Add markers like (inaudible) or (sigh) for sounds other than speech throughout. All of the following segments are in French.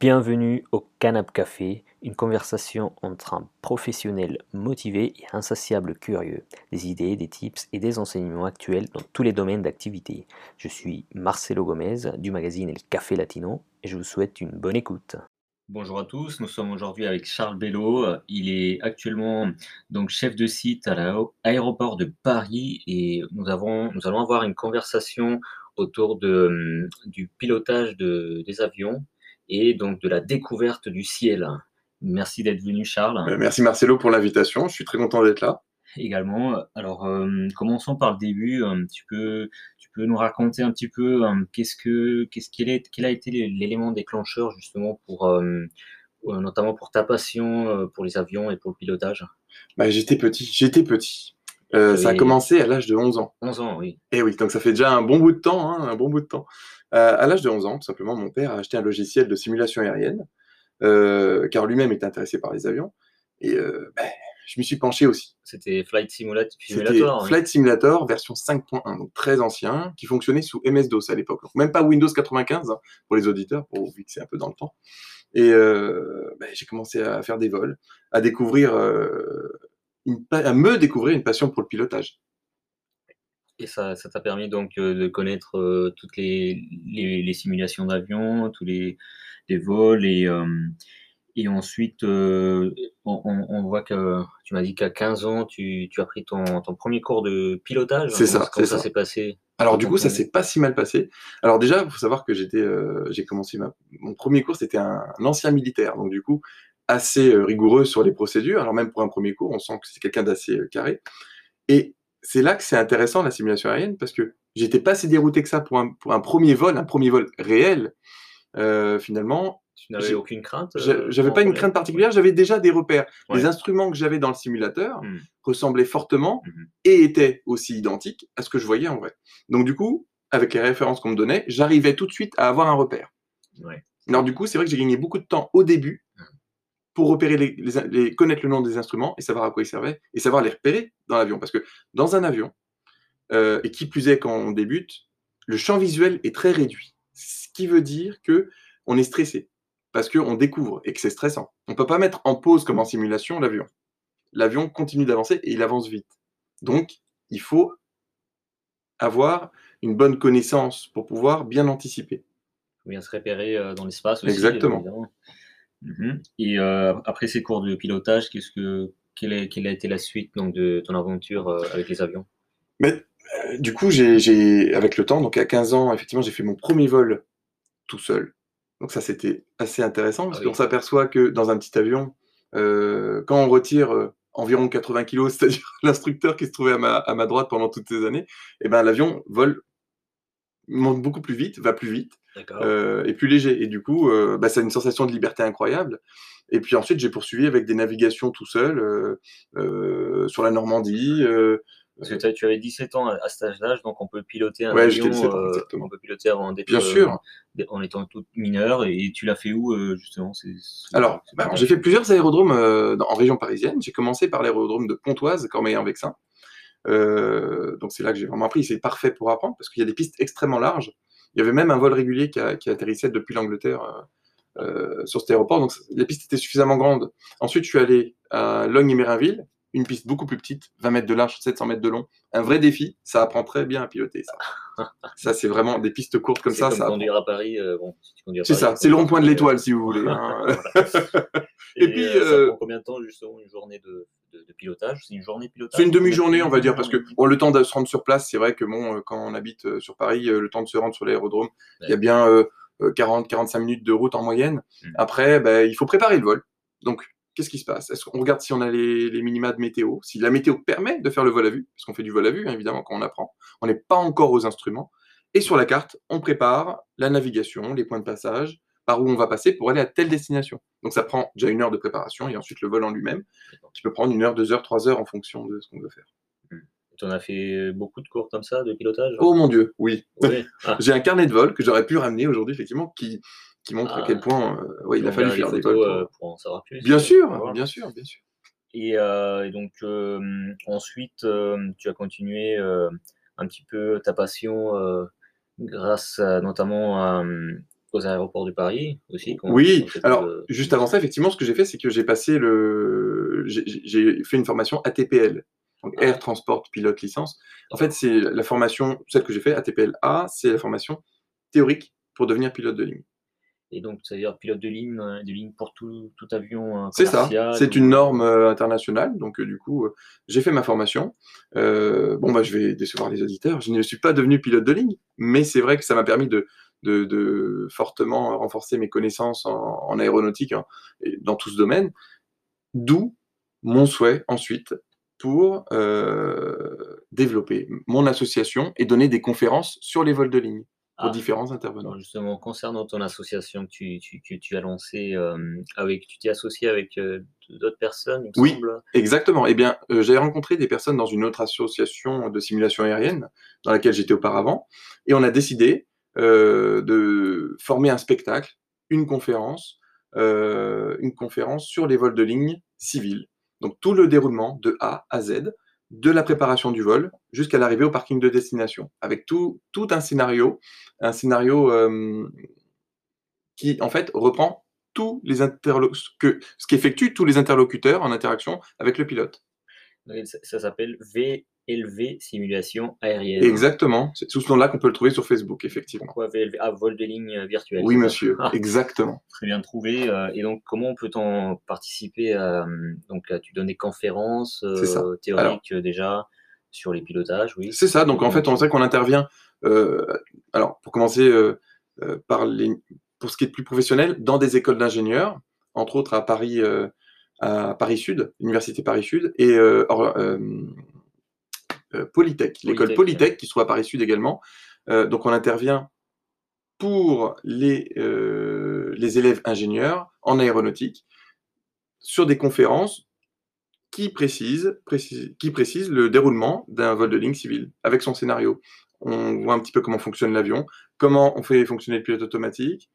Bienvenue au Canap Café, une conversation entre un professionnel motivé et insatiable curieux, des idées, des tips et des enseignements actuels dans tous les domaines d'activité. Je suis Marcelo Gomez du magazine El Café Latino et je vous souhaite une bonne écoute. Bonjour à tous, nous sommes aujourd'hui avec Charles Bello. Il est actuellement donc chef de site à l'aéroport de Paris et nous, allons avoir une conversation autour de, du pilotage de, des avions et donc de la découverte du ciel. Merci d'être venu, Charles. Euh, merci Marcelo pour l'invitation. Je suis très content d'être là. Également. Alors, euh, commençons par le début. Euh, tu peux, tu peux nous raconter un petit peu qu'est-ce que, qu'est-ce qu'il est, quel a été l'élément déclencheur justement pour, notamment pour ta passion pour les avions et pour le pilotage? Bah, j'étais petit. J'étais petit. Ça a commencé à l'âge de 11 ans. 11 ans, oui. Et eh oui, donc ça fait déjà un bon bout de temps, hein, un bon bout de temps. Euh, à l'âge de 11 ans, tout simplement, mon père a acheté un logiciel de simulation aérienne, euh, car lui-même était intéressé par les avions. Et euh, ben, je m'y suis penché aussi. C'était Flight Simulator. C'était Flight Simulator version 5.1, donc très ancien, qui fonctionnait sous MS-DOS à l'époque. Même pas Windows 95 hein, pour les auditeurs, pour vu que c'est un peu dans le temps. Et ben, j'ai commencé à faire des vols, à découvrir, à me découvrir une passion pour le pilotage. Et ça, ça t'a permis donc euh, de connaître euh, toutes les, les, simulations d'avion, tous les, les, vols et, euh, et ensuite on, on, voit que tu m'as dit qu'à 15 ans tu, tu, as pris ton, ton premier cours de pilotage. C'est ça. Comment ça s'est passé Alors du coup ça s'est pas si mal passé. Alors déjà il faut savoir que j'étais j'ai commencé ma, mon premier cours c'était un, ancien militaire donc du coup assez rigoureux sur les procédures. Alors même pour un premier cours on sent que c'est quelqu'un d'assez carré. Et c'est là que c'est intéressant la simulation aérienne parce que j'étais pas si dérouté que ça pour un, pour un premier vol, un premier vol réel. Euh, finalement, tu n'avais aucune crainte euh, J'avais pas une crainte particulière, j'avais déjà des repères. Les instruments que j'avais dans le simulateur hmm. ressemblaient fortement hmm. et étaient aussi identiques à ce que je voyais en vrai. Donc du coup, avec les références qu'on me donnait, j'arrivais tout de suite à avoir un repère. Alors du coup, c'est vrai que j'ai gagné beaucoup de temps au début pour repérer les, connaître le nom des instruments et savoir à quoi ils servaient et savoir les repérer dans l'avion. Parce que dans un avion, euh, et qui plus est quand on débute, le champ visuel est très réduit. Ce qui veut dire que on est stressé parce qu'on découvre et que c'est stressant. On ne peut pas mettre en pause comme en simulation l'avion. L'avion continue d'avancer et il avance vite. Donc, il faut avoir une bonne connaissance pour pouvoir bien anticiper. Il faut bien se repérer euh, dans l'espace aussi. Exactement. Mhm. Et euh, après ces cours de pilotage, qu'est-ce que, quelle, a été la suite donc, de ton aventure euh, avec les avions? Mais, euh, Du coup, j'ai, avec le temps, donc à 15 ans, effectivement, j'ai fait mon premier vol tout seul. Donc ça, c'était assez intéressant, parce ah qu'on s'aperçoit que dans un petit avion, quand on retire environ 80 kg, (laughs) c'est-à-dire l'instructeur qui se trouvait à ma, à ma, droite pendant toutes ces années, et eh ben, l'avion vole monte beaucoup plus vite, va plus vite euh, et plus léger. Et du coup, euh, bah, ça a une sensation de liberté incroyable. Et puis ensuite, j'ai poursuivi avec des navigations tout seul euh, sur la Normandie. Parce que tu avais 17 ans à cet âge-là, donc on peut piloter un avion, on peut piloter avant d'être, Bien sûr. en étant tout mineur. Et tu l'as fait où justement? Alors, bah, j'ai fait plusieurs aérodromes en région parisienne. J'ai commencé par l'aérodrome de Pontoise, Cormeilles-en-Vexin. Euh, donc c'est là que j'ai vraiment appris. C'est parfait pour apprendre parce qu'il y a des pistes extrêmement larges. Il y avait même un vol régulier qui, atterrissait depuis l'Angleterre euh, euh, sur cet aéroport. Donc les pistes étaient suffisamment grandes. Ensuite, je suis allé à Logne et Mérinville, une piste beaucoup plus petite, 20 mètres de large, 700 mètres de long. Un vrai défi. Ça apprend très bien à piloter. Ça, (laughs) ça c'est vraiment des pistes courtes comme ça. Comme ça conduire à Paris. c'est ça. C'est le rond-point de l'étoile, si vous voulez. Hein. (laughs) (laughs) et, puis, ça prend combien de temps justement une journée de de, pilotage C'est une journée pilotage C'est une demi-journée, on va dire, parce que bon, le temps de se rendre sur place, c'est vrai que bon, euh, quand on habite euh, sur Paris, euh, le temps de se rendre sur l'aérodrome, il y a bien 40-45 minutes de route en moyenne. Hmm. Après, ben, il faut préparer le vol. Donc, qu'est-ce qui se passe? Est-ce qu'on regarde si on a les, les, minima de météo? Si la météo permet de faire le vol à vue, parce qu'on fait du vol à vue, hein, évidemment, quand on apprend. On n'est pas encore aux instruments. Et sur la carte, on prépare la navigation, les points de passage, par où on va passer pour aller à telle destination. Donc ça prend déjà une heure de préparation et ensuite le vol en lui-même, qui peut prendre une heure, deux heures, trois heures en fonction de ce qu'on veut faire. Hmm. Tu en as fait beaucoup de cours comme ça, de pilotage Oh mon Dieu, oui. (laughs) Ah. J'ai un carnet de vol que j'aurais pu ramener aujourd'hui, effectivement, qui, qui montre à quel ah. point euh, il a fallu faire des vols. Euh, pour... en savoir plus. Bien sûr, bien sûr, bien sûr. Et, euh, donc, ensuite, tu as continué un petit peu ta passion grâce notamment à aux aéroports de Paris aussi Oui, alors juste avant ça, effectivement, ce que j'ai fait, c'est que j'ai passé le. J'ai fait une formation ATPL, donc ah. Air Transport Pilote Licence. En fait, c'est la formation, celle que j'ai fait, ATPL A, c'est la formation théorique pour devenir pilote de ligne. Et donc, ça veut dire pilote de ligne, euh, de ligne pour tout, tout avion euh, C'est ça, c'est une norme euh, internationale. Donc, du coup, j'ai fait ma formation. bon, bah, je vais décevoir les auditeurs. Je ne suis pas devenu pilote de ligne, mais c'est vrai que ça m'a permis de, de, fortement renforcer mes connaissances en, aéronautique hein, et dans tout ce domaine. D'où mon souhait ensuite pour développer mon association et donner des conférences sur les vols de ligne pour ah. différents intervenants. justement, concernant ton association que tu, tu, tu, as lancée, avec, tu t'es associé avec d'autres personnes Oui, exactement. Eh bien, j'avais rencontré des personnes dans une autre association de simulation aérienne dans laquelle j'étais auparavant, et on a décidé euh, de former un spectacle, une conférence, euh, une conférence sur les vols de ligne civils. Donc tout le déroulement de A à Z, de la préparation du vol jusqu'à l'arrivée au parking de destination, avec tout, un scénario, un scénario euh, qui en fait reprend tous les que, ce qu'effectuent tous les interlocuteurs en interaction avec le pilote. Ça s'appelle V VLV Simulation Aérienne. Exactement, c'est sous ce nom-là qu'on peut le trouver sur Facebook, effectivement. Quoi, VLV Ah, vol de ligne virtuelle. Oui, monsieur, ah. exactement. Très bien trouvé. Euh, et donc, comment peut-on participer à, Donc, tu donnes des conférences euh, théoriques euh, déjà sur les pilotages, oui. C'est ça, donc en fait, on sait qu'on intervient. alors, pour commencer, par les, pour ce qui est de plus professionnel, dans des écoles d'ingénieurs, entre autres à Paris, à Paris Sud, Université Paris Sud, et euh, Polytech, l'école Polytech, qui soit à Paris Sud également. Euh, donc on intervient pour les, euh, les élèves ingénieurs en aéronautique sur des conférences qui précisent, qui précisent le déroulement d'un vol de ligne civile avec son scénario. On voit un petit peu comment fonctionne l'avion, comment on fait fonctionner le pilote automatique,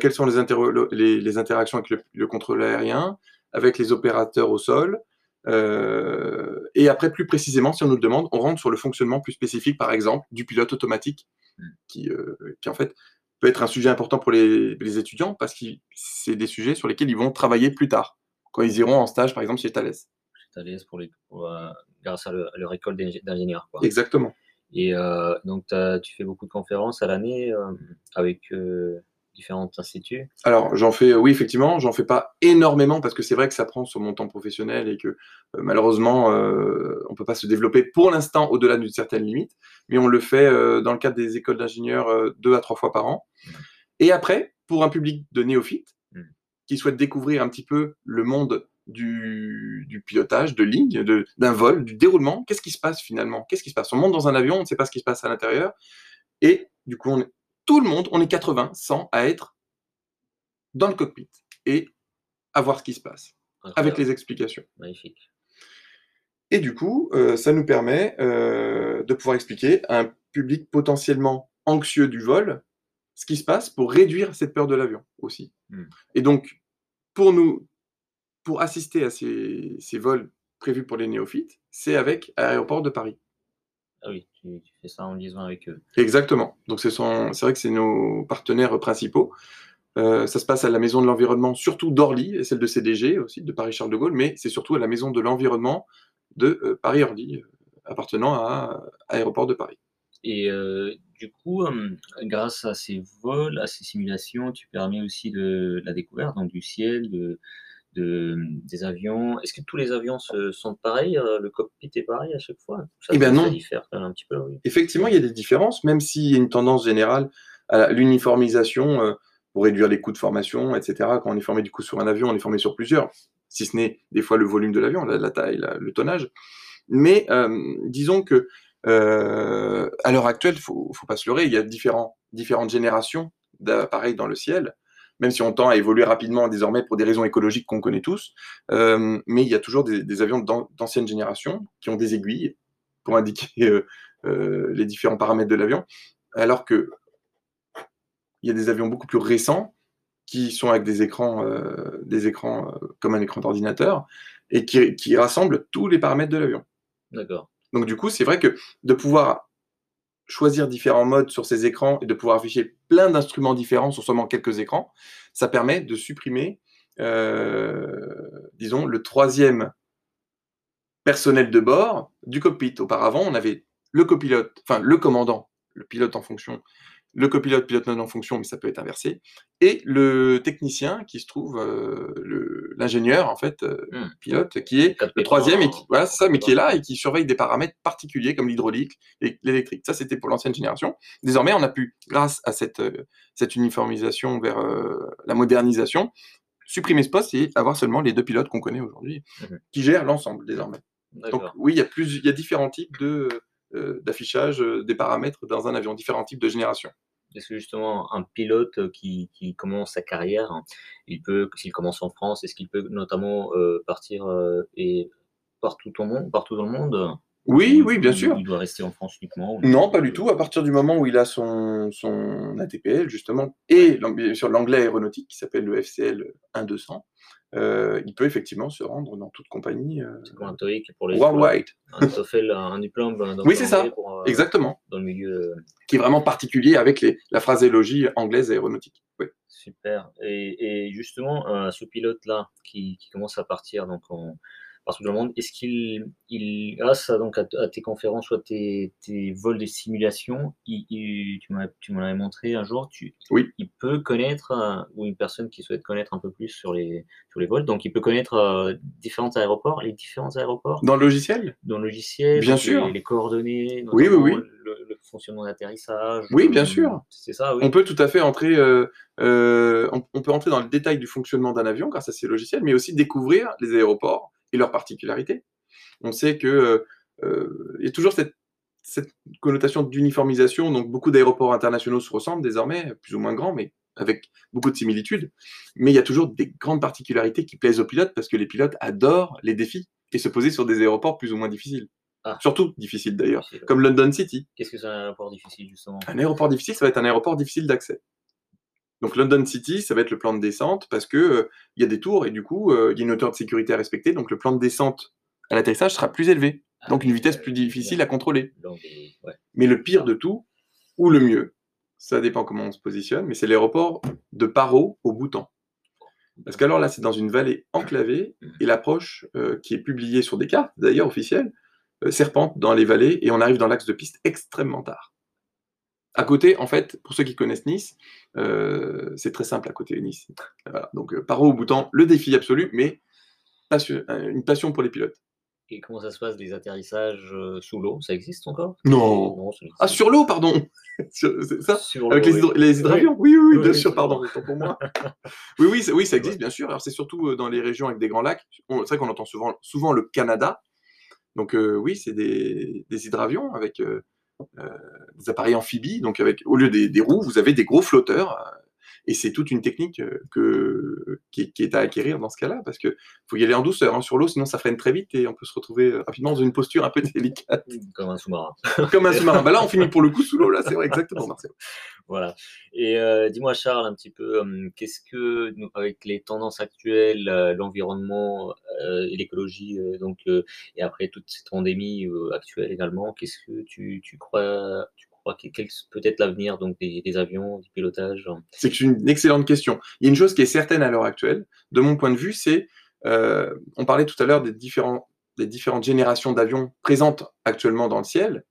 quelles sont les, les, interactions avec le, le, contrôle aérien, avec les opérateurs au sol, euh, et après, plus précisément, si on nous le demande, on rentre sur le fonctionnement plus spécifique, par exemple, du pilote automatique, mm. qui, euh, qui en fait peut être un sujet important pour les, les étudiants parce que c'est des sujets sur lesquels ils vont travailler plus tard, quand ils iront en stage, par exemple, chez Thales. Chez Thales, pour les, euh, grâce à, leur école d'ingénieurs. Exactement. Et donc, tu fais beaucoup de conférences à l'année avec différents instituts Alors, j'en fais, oui, effectivement, j'en fais pas énormément parce que c'est vrai que ça prend sur mon temps professionnel et que euh, malheureusement, euh, on peut pas se développer pour l'instant au-delà d'une certaine limite, mais on le fait euh, dans le cadre des écoles d'ingénieurs deux à trois fois par an. Mmh. Et après, pour un public de néophytes mmh. qui souhaite découvrir un petit peu le monde du, du, pilotage, de ligne, d'un vol, du déroulement. Qu'est-ce qui se passe finalement? Qu'est-ce qui se passe? On monte dans un avion, on ne sait pas ce qui se passe à l'intérieur. Et du coup, on est, tout le monde, on est 80, 100 à être dans le cockpit et à voir ce qui se passe avec les explications. Magnifique. Et du coup, euh, ça nous permet euh, de pouvoir expliquer à un public potentiellement anxieux du vol ce qui se passe pour réduire cette peur de l'avion aussi. Hmm. Et donc, pour nous, pour assister à ces, ces vols prévus pour les néophytes, c'est avec Aéroport de Paris. Ah oui, tu, fais ça en liaison avec eux. Exactement. Donc c'est vrai que c'est nos partenaires principaux. Euh, ça se passe à la Maison de l'Environnement, surtout d'Orly, et celle de CDG aussi, de Paris-Charles de Gaulle, mais c'est surtout à la Maison de l'Environnement de euh, Paris-Orly, euh, appartenant à, Aéroport de Paris. Et du coup, grâce à ces vols, à ces simulations, tu permets aussi de la découverte donc, du ciel, de, de, des avions. Est-ce que tous les avions se, sont pareils euh, Le cockpit est pareil à chaque fois? Ça, Eh bien non. diffère un petit peu. Effectivement, il y a des différences, même s'il y a une tendance générale à l'uniformisation euh, pour réduire les coûts de formation, etc. Quand on est formé du coup sur un avion, on est formé sur plusieurs, si ce n'est des fois le volume de l'avion, la, taille, le tonnage. Mais euh, disons que à l'heure actuelle, il faut, faut pas se leurrer, il y a différents, différentes générations d'appareils dans le ciel même si on tend à évoluer rapidement désormais pour des raisons écologiques qu'on connaît tous. Euh, mais il y a toujours des, avions d'ancienne génération qui ont des aiguilles pour indiquer euh, euh, les différents paramètres de l'avion, alors que il y a des avions beaucoup plus récents qui sont avec des écrans, des écrans comme un écran d'ordinateur et qui, qui rassemblent tous les paramètres de l'avion. D'accord. Donc du coup, c'est vrai que de pouvoir choisir différents modes sur ces écrans et de pouvoir afficher plein d'instruments différents sur seulement quelques écrans, ça permet de supprimer, euh, disons, le troisième personnel de bord du cockpit. Auparavant, on avait le copilote, enfin le commandant, le pilote en fonction, le copilote, pilote non en fonction, mais ça peut être inversé, et le technicien qui se trouve, euh, l'ingénieur en fait, euh, hmm. pilote, qui est le troisième, et qui, voilà, ça, mais qui est là et qui surveille des paramètres particuliers comme l'hydraulique et l'électrique. Ça, c'était pour l'ancienne génération. Désormais, on a pu, grâce à cette, euh, cette uniformisation vers la modernisation, supprimer ce poste et avoir seulement les deux pilotes qu'on connaît aujourd'hui, mmh qui gèrent l'ensemble désormais. Donc oui, il y a plus, il y a différents types de euh, d'affichage euh, des paramètres dans un avion, différents types de génération. Est-ce que justement un pilote euh, qui, qui commence sa carrière, il peut, s'il commence en France, est-ce qu'il peut notamment partir et partout, au monde, partout dans le monde? Oui, oui, bien sûr. Il doit rester en France uniquement Non, pas du tout. À partir du moment où il a son, son ATPL, justement, et sûr l'anglais aéronautique qui s'appelle le FCL 1200, euh, il peut effectivement se rendre dans toute compagnie. Euh, c'est comme un TOEIC pour les worldwide. Un TOEFL, un diplôme. Dans oui, c'est ça. Euh, Exactement. Dans le milieu. Qui est vraiment particulier avec les, la phraséologie anglaise aéronautique. Oui. Super. Et, et justement, ce pilote-là qui, qui, commence à partir donc en, le monde. Est-ce qu'il, il, grâce à, donc, à, tes conférences ou à tes, vols de simulation, il, tu, m'en avais montré un jour, tu, oui. il peut connaître, euh, ou une personne qui souhaite connaître un peu plus sur les, sur les vols, donc il peut connaître euh, différents aéroports, les différents aéroports. Dans le logiciel? Dans le logiciel, bien sûr. Les, coordonnées, oui, oui, oui. Le, fonctionnement d'atterrissage. Oui, bien sûr. C'est ça, oui. On peut tout à fait entrer, euh, on, on peut entrer dans le détail du fonctionnement d'un avion grâce à ces logiciels, mais aussi découvrir les aéroports et leurs particularités. On sait que euh, euh, il y a toujours cette, connotation d'uniformisation, donc beaucoup d'aéroports internationaux se ressemblent désormais, plus ou moins grands, mais avec beaucoup de similitudes. Mais il y a toujours des grandes particularités qui plaisent aux pilotes parce que les pilotes adorent les défis et se poser sur des aéroports plus ou moins difficiles. Ah. Surtout difficiles d'ailleurs, comme London City. Qu'est-ce que c'est un aéroport difficile justement? Un aéroport difficile, ça va être un aéroport difficile d'accès. Donc London City, ça va être le plan de descente parce que euh, il y a des tours et du coup euh, il y a une hauteur de sécurité à respecter. Donc le plan de descente à l'atterrissage sera plus élevé, ah donc une vitesse plus difficile à contrôler. Mais le pire de tout, ou le mieux, ça dépend comment on se positionne, mais c'est l'aéroport de Paro au Bhoutan. Parce qu'alors là, c'est dans une vallée enclavée et l'approche euh, qui est publiée sur des cartes, d'ailleurs officielles, serpente dans les vallées et on arrive dans l'axe de piste extrêmement tard. À côté, en fait, pour ceux qui connaissent Nice, euh, c'est très simple à côté de Nice. Donc, euh, Paro au Bhoutan, le défi absolu, mais euh, une passion pour les pilotes. Et comment ça se passe, les atterrissages sous l'eau? Ça existe encore? Non. ah, sur l'eau, pardon (laughs) ça? Avec les, hydravions oui. oui, oui, bien sûr, pardon, pour moi. (laughs) oui, oui, oui, ça existe, bien sûr. Alors, c'est surtout dans les régions avec des grands lacs. C'est vrai qu'on entend souvent, souvent le Canada. Donc, oui, c'est des, des, hydravions avec euh, des appareils amphibies, donc avec au lieu des, roues, vous avez des gros flotteurs. Euh, et c'est toute une technique euh, que, qui, est à acquérir dans ce cas-là, parce qu'il faut y aller en douceur hein, sur l'eau, sinon ça freine très vite et on peut se retrouver rapidement dans une posture un peu (laughs) délicate. Comme un sous-marin. (laughs) Comme un sous-marin. bah là, on finit pour le coup sous l'eau, là, c'est vrai, (laughs) exactement, Marcel. Voilà. Et dis-moi, Charles, un petit peu, qu'est-ce que, avec les tendances actuelles, l'environnement et l'écologie, donc, et après toute cette pandémie actuelle également, qu'est-ce que tu, tu crois, tu quel peut être l'avenir donc des, avions, du pilotage C'est une excellente question. Il y a une chose qui est certaine à l'heure actuelle, de mon point de vue, c'est, on parlait tout à l'heure des, différentes générations d'avions présentes actuellement dans le ciel.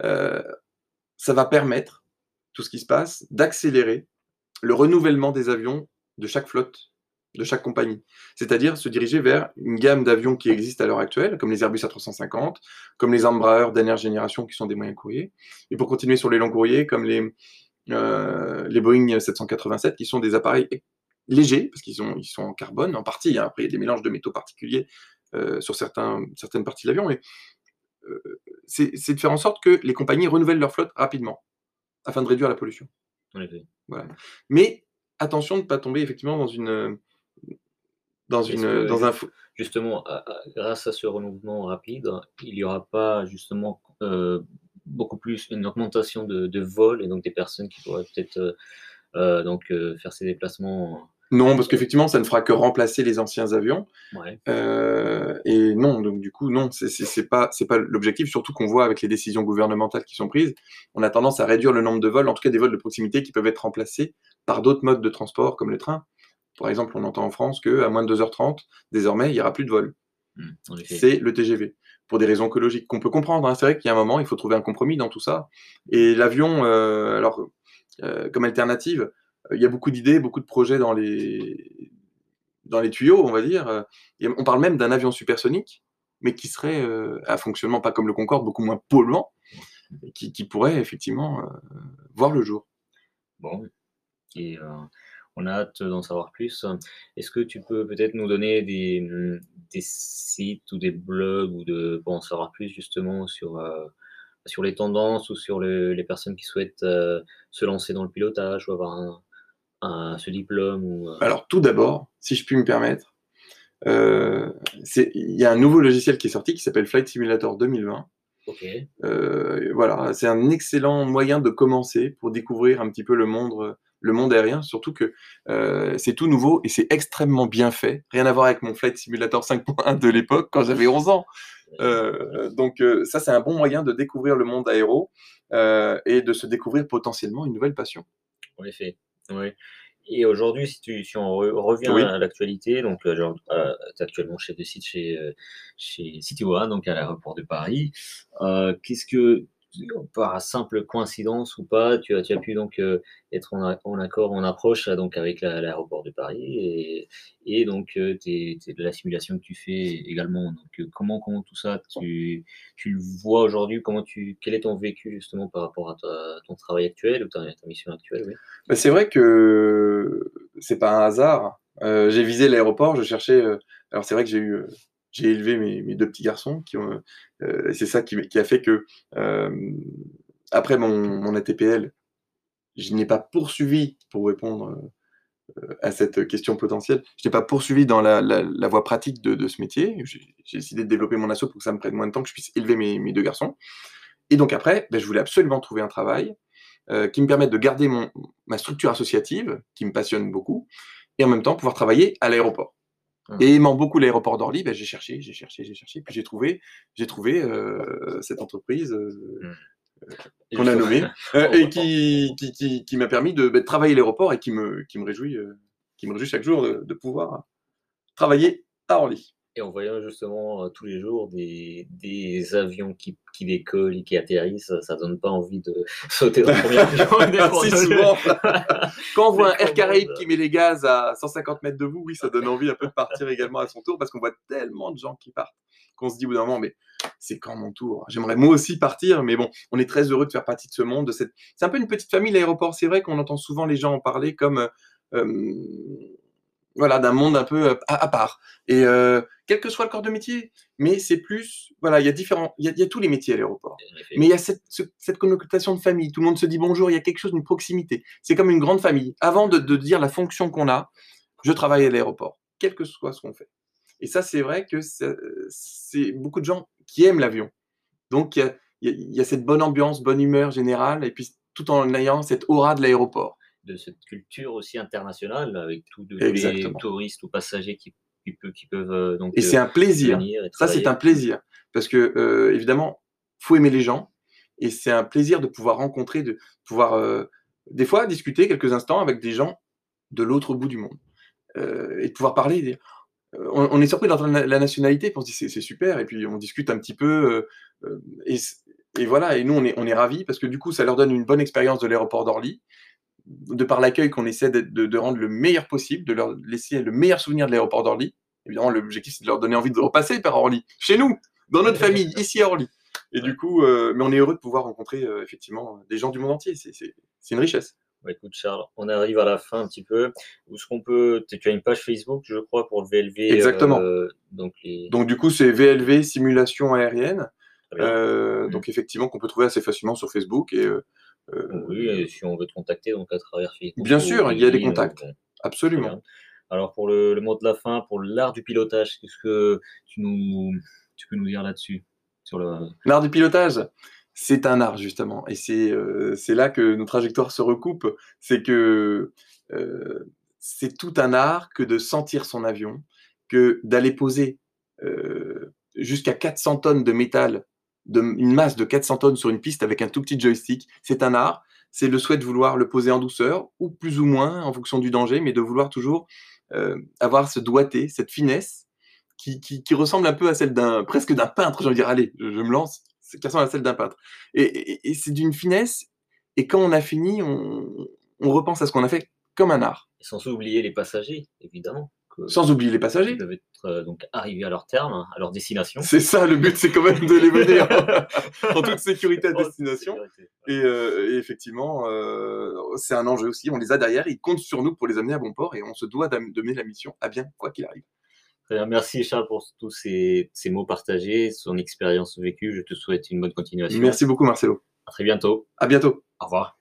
ça va permettre tout ce qui se passe, d'accélérer le renouvellement des avions de chaque flotte, de chaque compagnie. C'est-à-dire se diriger vers une gamme d'avions qui existe à l'heure actuelle, comme les Airbus A350, comme les Embraer dernière génération qui sont des moyens courriers, et pour continuer sur les longs courriers, comme les, euh, les Boeing 787, qui sont des appareils légers, parce qu'ils ils sont en carbone en partie, hein. après il y a des mélanges de métaux particuliers euh, sur certains, certaines parties de l'avion, mais euh, c'est de faire en sorte que les compagnies renouvellent leur flotte rapidement afin de réduire la pollution. Voilà. Mais attention de ne pas tomber effectivement dans une dans une dans un justement grâce à ce renouvellement rapide, il n'y aura pas justement euh, beaucoup plus une augmentation de, de vols et donc des personnes qui pourraient peut-être euh, euh, donc faire ces déplacements? Non, parce qu'effectivement, ça ne fera que remplacer les anciens avions. Et non, donc du coup, non, c'est pas, pas l'objectif, surtout qu'on voit avec les décisions gouvernementales qui sont prises, on a tendance à réduire le nombre de vols, en tout cas des vols de proximité qui peuvent être remplacés par d'autres modes de transport, comme le train. Par exemple, on entend en France qu'à moins de 2h30, désormais, il n'y aura plus de vol. Mmh, c'est le TGV, pour des raisons écologiques qu'on peut comprendre. Hein. C'est vrai qu'il y a un moment, il faut trouver un compromis dans tout ça. Et l'avion, euh, alors, euh, comme alternative, euh, il y a beaucoup d'idées, beaucoup de projets dans les, dans les tuyaux, on va dire. on parle même d'un avion supersonique, mais qui serait à fonctionnement pas comme le Concorde, beaucoup moins polluant, qui, qui pourrait effectivement voir le jour. Bon, et on a hâte d'en savoir plus. Est-ce que tu peux peut-être nous donner des, des, sites ou des blogs ou de, pour en savoir plus justement sur, euh, sur les tendances ou sur les personnes qui souhaitent euh, se lancer dans le pilotage ou avoir un, ce diplôme ou, euh? Alors tout d'abord, si je puis me permettre, il y a un nouveau logiciel qui est sorti qui s'appelle Flight Simulator 2020. voilà, c'est un excellent moyen de commencer pour découvrir un petit peu le monde le monde aérien, surtout que euh, c'est tout nouveau et c'est extrêmement bien fait. Rien à voir avec mon Flight Simulator 5.1 de l'époque quand j'avais 11 ans. Euh, donc euh, ça, c'est un bon moyen de découvrir le monde aéro et de se découvrir potentiellement une nouvelle passion. En effet, oui. Et aujourd'hui, si, tu, si on revient à l'actualité, donc tu es actuellement chef de site chez, chez City One, donc à l'aéroport de Paris. Qu'est-ce que par simple coïncidence ou pas, tu as, pu donc euh, être en, accord, en approche donc avec l'aéroport de Paris et, donc euh, de la simulation que tu fais également. Donc euh, comment, comment tout ça tu, tu le vois aujourd'hui? Comment tu quel est ton vécu justement par rapport à, ton travail actuel ou ta, mission actuelle? Oui bah, C'est vrai que c'est pas un hasard. j'ai visé l'aéroport, je cherchais. alors c'est vrai que j'ai eu j'ai élevé mes, deux petits garçons. Euh, c'est ça qui, a fait que, euh, après mon, ATPL, je n'ai pas poursuivi, pour répondre euh, à cette question potentielle, je n'ai pas poursuivi dans la, voie pratique de, ce métier. J'ai, décidé de développer mon assaut pour que ça me prenne moins de temps, que je puisse élever mes, deux garçons. Et donc après, ben, je voulais absolument trouver un travail qui me permette de garder ma structure associative, qui me passionne beaucoup, et en même temps pouvoir travailler à l'aéroport. Et aimant beaucoup l'aéroport d'Orly, ben, j'ai cherché, j'ai cherché, j'ai cherché, puis j'ai trouvé, j'ai trouvé euh, cette entreprise euh, mmh. euh, qu'on a nommée (laughs) et qui, qui, qui, qui m'a permis de, ben, travailler l'aéroport et qui me, qui me réjouit, qui me réjouit chaque jour de, de pouvoir travailler à Orly. Et en voyant justement euh, tous les jours des, des avions qui, qui, décollent et qui atterrissent, ça donne pas envie de (laughs) sauter dans le premier (laughs) avion. si souvent. (laughs) Quand on voit un Air Caraïbes qui met les gaz à 150 mètres de vous, oui, ça donne envie un peu de partir également à son tour parce qu'on voit tellement de gens qui partent qu'on se dit au bout d'un moment, mais c'est quand mon tour? J'aimerais moi aussi partir, mais bon, on est très heureux de faire partie de ce monde. C'est un peu une petite famille, l'aéroport. C'est vrai qu'on entend souvent les gens en parler comme. Euh, voilà, d'un monde un peu euh, à, part. Et euh, quel que soit le corps de métier, mais c'est plus, voilà, il y a différents, il y, a tous les métiers à l'aéroport. Mais il y a cette, connotation de famille. Tout le monde se dit bonjour, il y a quelque chose, d'une proximité. C'est comme une grande famille. Avant de, dire la fonction qu'on a, je travaille à l'aéroport, quel que soit ce qu'on fait. Et ça, c'est vrai que c'est beaucoup de gens qui aiment l'avion. Donc, il y, il y a cette bonne ambiance, bonne humeur générale, et puis tout en ayant cette aura de l'aéroport de cette culture aussi internationale avec tous les touristes ou passagers qui, qui, peuvent euh, donc et c'est un plaisir. ça c'est un plaisir. Parce que euh, évidemment faut aimer les gens et c'est un plaisir de pouvoir rencontrer de pouvoir euh, des fois discuter quelques instants avec des gens de l'autre bout du monde et de pouvoir parler on, est surpris d'entendre la, nationalité puis on se dit c'est super et puis on discute un petit peu et, et, voilà et nous on est, on est ravis parce que du coup ça leur donne une bonne expérience de l'aéroport d'Orly de par l'accueil qu'on essaie de, rendre le meilleur possible, de leur laisser le meilleur souvenir de l'aéroport d'Orly. Évidemment, l'objectif, c'est de leur donner envie de repasser par Orly, chez nous, dans notre famille, ici à Orly. Et du coup, euh, mais on est heureux de pouvoir rencontrer euh, effectivement des gens du monde entier. C'est une richesse. écoute, Charles, on arrive à la fin un petit peu. Où ce qu'on peut. Tu as une page Facebook, je crois, pour le VLV. Exactement. Euh, donc, donc, du coup, c'est VLV Simulation Aérienne. Donc, effectivement, qu'on peut trouver assez facilement sur Facebook. Et euh, oui, et si on veut te contacter donc à travers Facebook. Bien sûr, il y a des contacts. Absolument. Alors pour le, mot de la fin, pour l'art du pilotage, qu'est-ce que tu, nous, tu peux nous dire là-dessus sur le... L'art du pilotage, c'est un art justement, et c'est euh, là que nos trajectoires se recoupent. C'est que euh, c'est tout un art que de sentir son avion, que d'aller poser euh, jusqu'à 400 tonnes de métal, une masse de 400 tonnes sur une piste avec un tout petit joystick. C'est un art. C'est le souhait de vouloir le poser en douceur, ou plus ou moins en fonction du danger, mais de vouloir toujours euh, avoir ce doigté, cette finesse qui, ressemble un peu à celle d'un presque d'un peintre. J'ai envie de dire, allez, je, me lance, qui ressemble à celle d'un peintre. Et, c'est d'une finesse. Et quand on a fini, on, on repense à ce qu'on a fait comme un art. sans oublier les passagers, évidemment. Sans oublier les passagers. Ils doivent être euh, donc arrivés à leur terme, à leur destination. C'est ça, le but, c'est quand même de les mener en, (laughs) toute sécurité à destination. Euh, et, effectivement, euh, c'est un enjeu aussi. On les a derrière, ils comptent sur nous pour les amener à bon port et on se doit de mener la mission à bien, quoi qu'il arrive. Merci Charles pour tous ces, ces mots partagés, son expérience vécue. Je te souhaite une bonne continuation. Merci beaucoup Marcelo. À très bientôt. À bientôt. Au revoir.